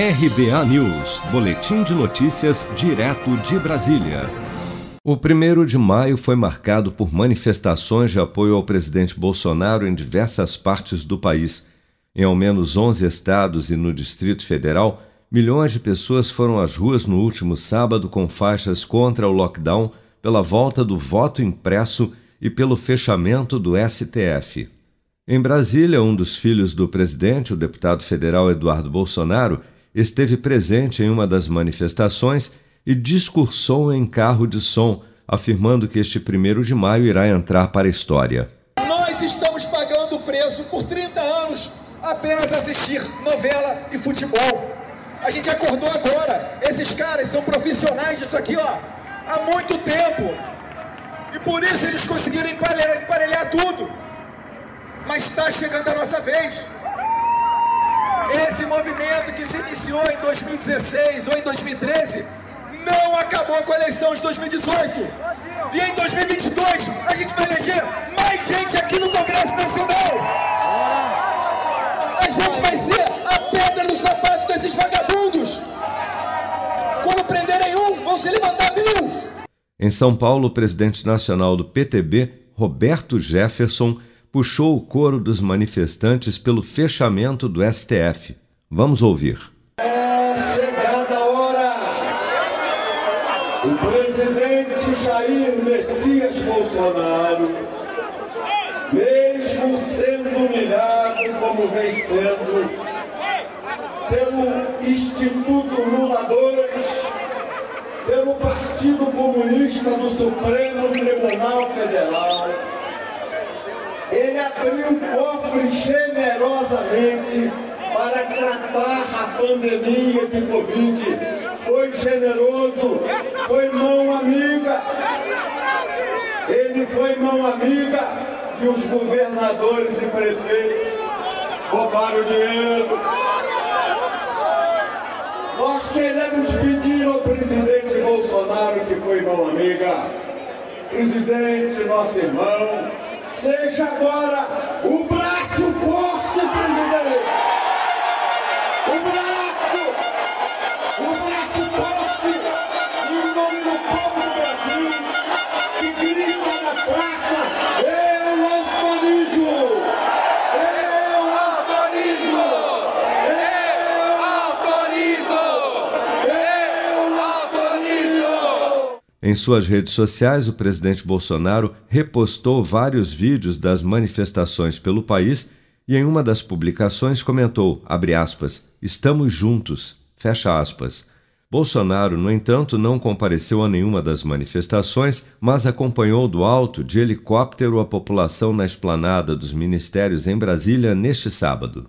RBA News, Boletim de Notícias, direto de Brasília. O primeiro de maio foi marcado por manifestações de apoio ao presidente Bolsonaro em diversas partes do país. Em ao menos 11 estados e no Distrito Federal, milhões de pessoas foram às ruas no último sábado com faixas contra o lockdown, pela volta do voto impresso e pelo fechamento do STF. Em Brasília, um dos filhos do presidente, o deputado federal Eduardo Bolsonaro, esteve presente em uma das manifestações e discursou em carro de som, afirmando que este primeiro de maio irá entrar para a história. Nós estamos pagando o preço por 30 anos apenas assistir novela e futebol. A gente acordou agora. Esses caras são profissionais disso aqui, ó, há muito tempo. E por isso eles conseguiram emparelhar, emparelhar tudo. Mas está chegando a nossa vez. Esse movimento que se iniciou em 2016 ou em 2013 não acabou com a eleição de 2018. E em 2022 a gente vai eleger mais gente aqui no Congresso Nacional. A gente vai ser a pedra no sapato desses vagabundos. Quando prenderem um, vão se levantar mil. Em São Paulo, o presidente nacional do PTB, Roberto Jefferson, puxou o coro dos manifestantes pelo fechamento do STF. Vamos ouvir. É chegada a hora. O presidente Jair Messias Bolsonaro, mesmo sendo humilhado como vem sendo pelo Instituto Lula II, pelo Partido Comunista do Supremo Tribunal Federal, ele abriu o cofre generosamente para tratar a pandemia de Covid. Foi generoso, foi mão amiga. Ele foi mão amiga e os governadores e prefeitos roubaram dinheiro. Nós queremos pedir ao presidente Bolsonaro, que foi mão amiga, presidente, nosso irmão, Seja agora o Em suas redes sociais, o presidente Bolsonaro repostou vários vídeos das manifestações pelo país e em uma das publicações comentou, aspas, estamos juntos, fecha aspas. Bolsonaro, no entanto, não compareceu a nenhuma das manifestações, mas acompanhou do alto de helicóptero a população na esplanada dos ministérios em Brasília neste sábado.